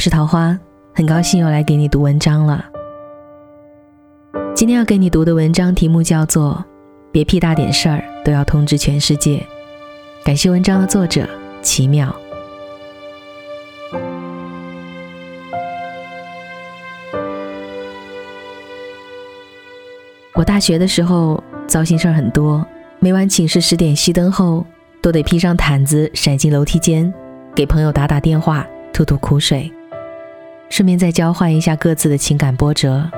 是桃花，很高兴又来给你读文章了。今天要给你读的文章题目叫做《别屁大点事儿都要通知全世界》，感谢文章的作者奇妙。我大学的时候糟心事儿很多，每晚寝室十点熄灯后，都得披上毯子闪进楼梯间，给朋友打打电话，吐吐苦水。顺便再交换一下各自的情感波折。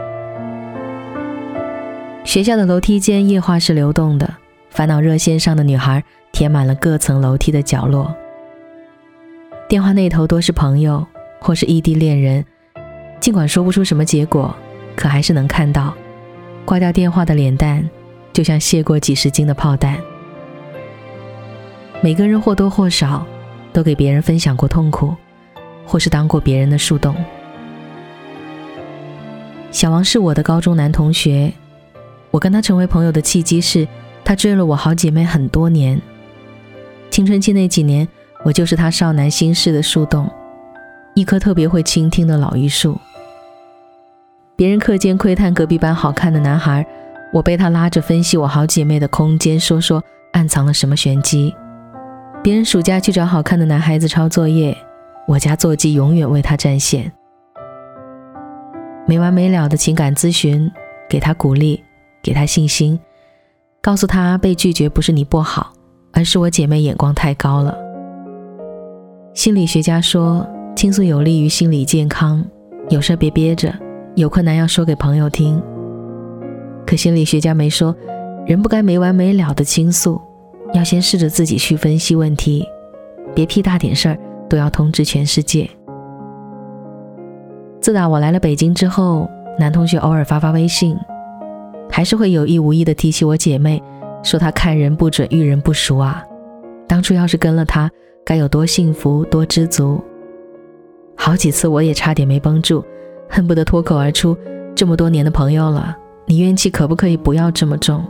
学校的楼梯间液化是流动的，烦恼热线上的女孩填满了各层楼梯的角落。电话那头多是朋友或是异地恋人，尽管说不出什么结果，可还是能看到挂掉电话的脸蛋，就像卸过几十斤的炮弹。每个人或多或少都给别人分享过痛苦，或是当过别人的树洞。小王是我的高中男同学，我跟他成为朋友的契机是，他追了我好姐妹很多年。青春期那几年，我就是他少男心事的树洞，一棵特别会倾听的老榆树。别人课间窥探隔壁班好看的男孩，我被他拉着分析我好姐妹的空间，说说暗藏了什么玄机。别人暑假去找好看的男孩子抄作业，我家座机永远为他占线。没完没了的情感咨询，给他鼓励，给他信心，告诉他被拒绝不是你不好，而是我姐妹眼光太高了。心理学家说，倾诉有利于心理健康，有事别憋着，有困难要说给朋友听。可心理学家没说，人不该没完没了的倾诉，要先试着自己去分析问题，别屁大点事儿都要通知全世界。自打我来了北京之后，男同学偶尔发发微信，还是会有意无意的提起我姐妹，说她看人不准，遇人不淑啊。当初要是跟了他，该有多幸福，多知足。好几次我也差点没绷住，恨不得脱口而出：这么多年的朋友了，你怨气可不可以不要这么重？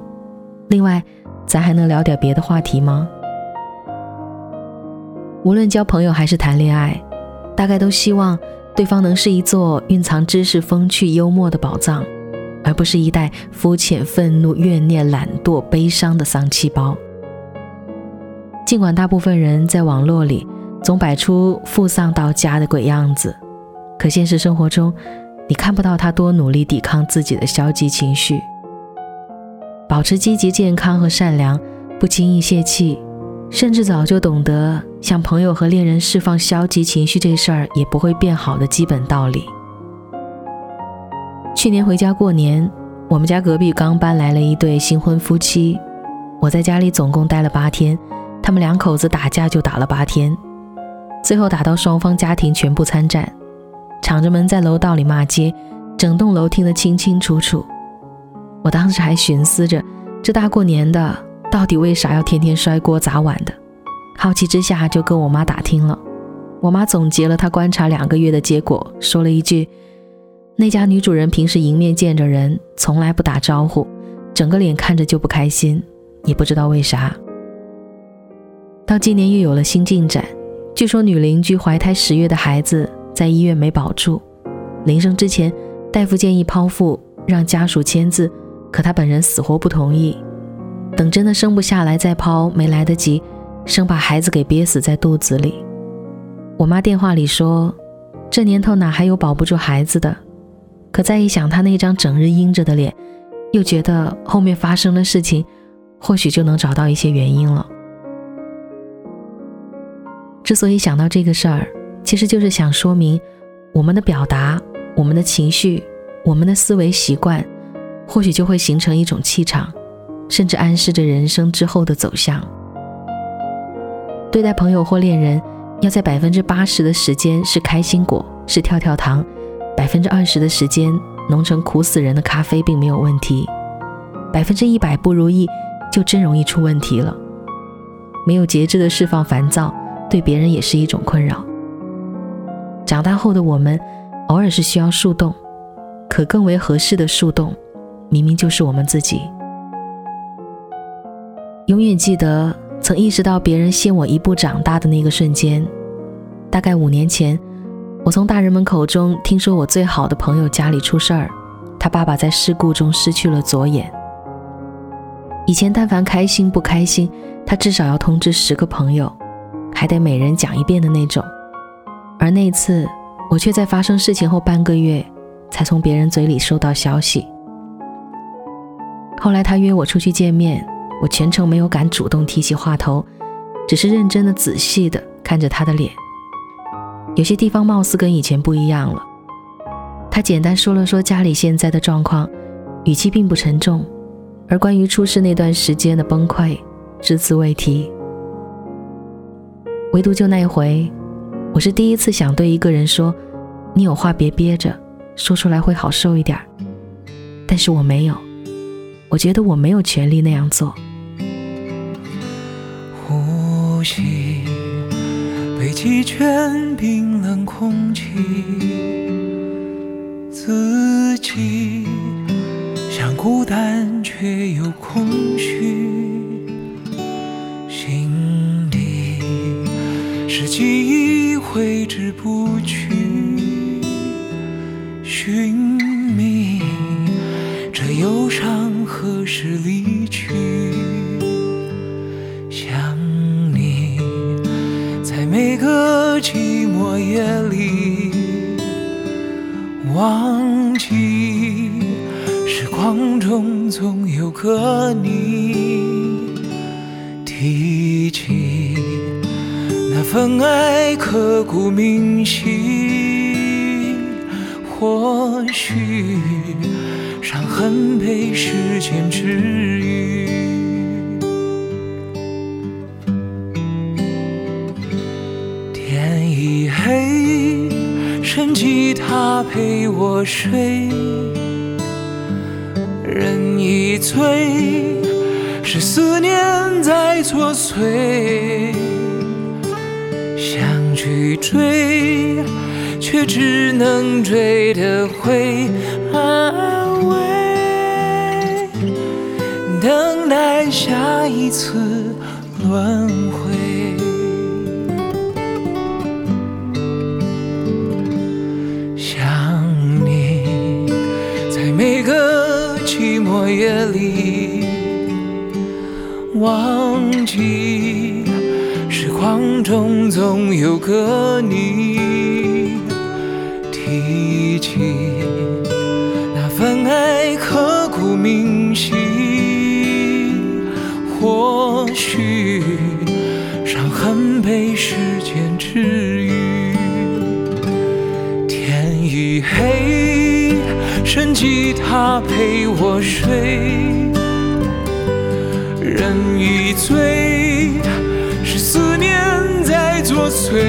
另外，咱还能聊点别的话题吗？无论交朋友还是谈恋爱，大概都希望。对方能是一座蕴藏知识、风趣、幽默的宝藏，而不是一袋肤浅、愤怒、怨念、懒惰、悲伤的丧气包。尽管大部分人在网络里总摆出负丧到家的鬼样子，可现实生活中，你看不到他多努力抵抗自己的消极情绪，保持积极、健康和善良，不轻易泄气。甚至早就懂得向朋友和恋人释放消极情绪这事儿也不会变好的基本道理。去年回家过年，我们家隔壁刚搬来了一对新婚夫妻，我在家里总共待了八天，他们两口子打架就打了八天，最后打到双方家庭全部参战，敞着门在楼道里骂街，整栋楼听得清清楚楚。我当时还寻思着，这大过年的。到底为啥要天天摔锅砸碗的？好奇之下就跟我妈打听了。我妈总结了她观察两个月的结果，说了一句：“那家女主人平时迎面见着人从来不打招呼，整个脸看着就不开心，也不知道为啥。”到今年又有了新进展，据说女邻居怀胎十月的孩子在医院没保住，临生之前大夫建议剖腹让家属签字，可她本人死活不同意。等真的生不下来再剖，没来得及，生把孩子给憋死在肚子里。我妈电话里说，这年头哪还有保不住孩子的？可再一想她那张整日阴着的脸，又觉得后面发生的事情，或许就能找到一些原因了。之所以想到这个事儿，其实就是想说明，我们的表达、我们的情绪、我们的思维习惯，或许就会形成一种气场。甚至暗示着人生之后的走向。对待朋友或恋人，要在百分之八十的时间是开心果，是跳跳糖；百分之二十的时间浓成苦死人的咖啡，并没有问题。百分之一百不如意，就真容易出问题了。没有节制的释放烦躁，对别人也是一种困扰。长大后的我们，偶尔是需要树洞，可更为合适的树洞，明明就是我们自己。永远记得曾意识到别人先我一步长大的那个瞬间，大概五年前，我从大人们口中听说我最好的朋友家里出事儿，他爸爸在事故中失去了左眼。以前但凡开心不开心，他至少要通知十个朋友，还得每人讲一遍的那种。而那次，我却在发生事情后半个月，才从别人嘴里收到消息。后来他约我出去见面，我全程没有敢主动提起话头，只是认真的、仔细的看着他的脸。有些地方貌似跟以前不一样了。他简单说了说家里现在的状况，语气并不沉重，而关于出事那段时间的崩溃，只字未提。唯独就那一回，我是第一次想对一个人说：“你有话别憋着，说出来会好受一点。”但是我没有。我觉得我没有权利那样做。呼吸，北极圈冰冷空气，自己像孤单却又空虚，心底是记忆挥之不去，寻觅这忧伤。何时离去？总有个你，提起那份爱刻骨铭心，或许。伤痕被时间治愈。天已黑，剩吉他陪我睡。人已醉，是思念在作祟。想去追，却只能追得回安慰。等待下一次轮回，寂寞夜里，忘记时光中总有个你，吉他陪我睡。人已醉，是思念在作祟。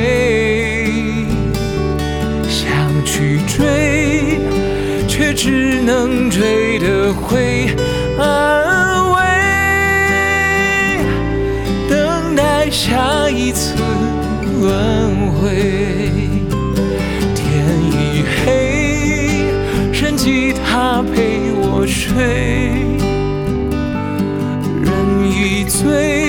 想去追，却只能追得回安慰，等待。下一次轮回，对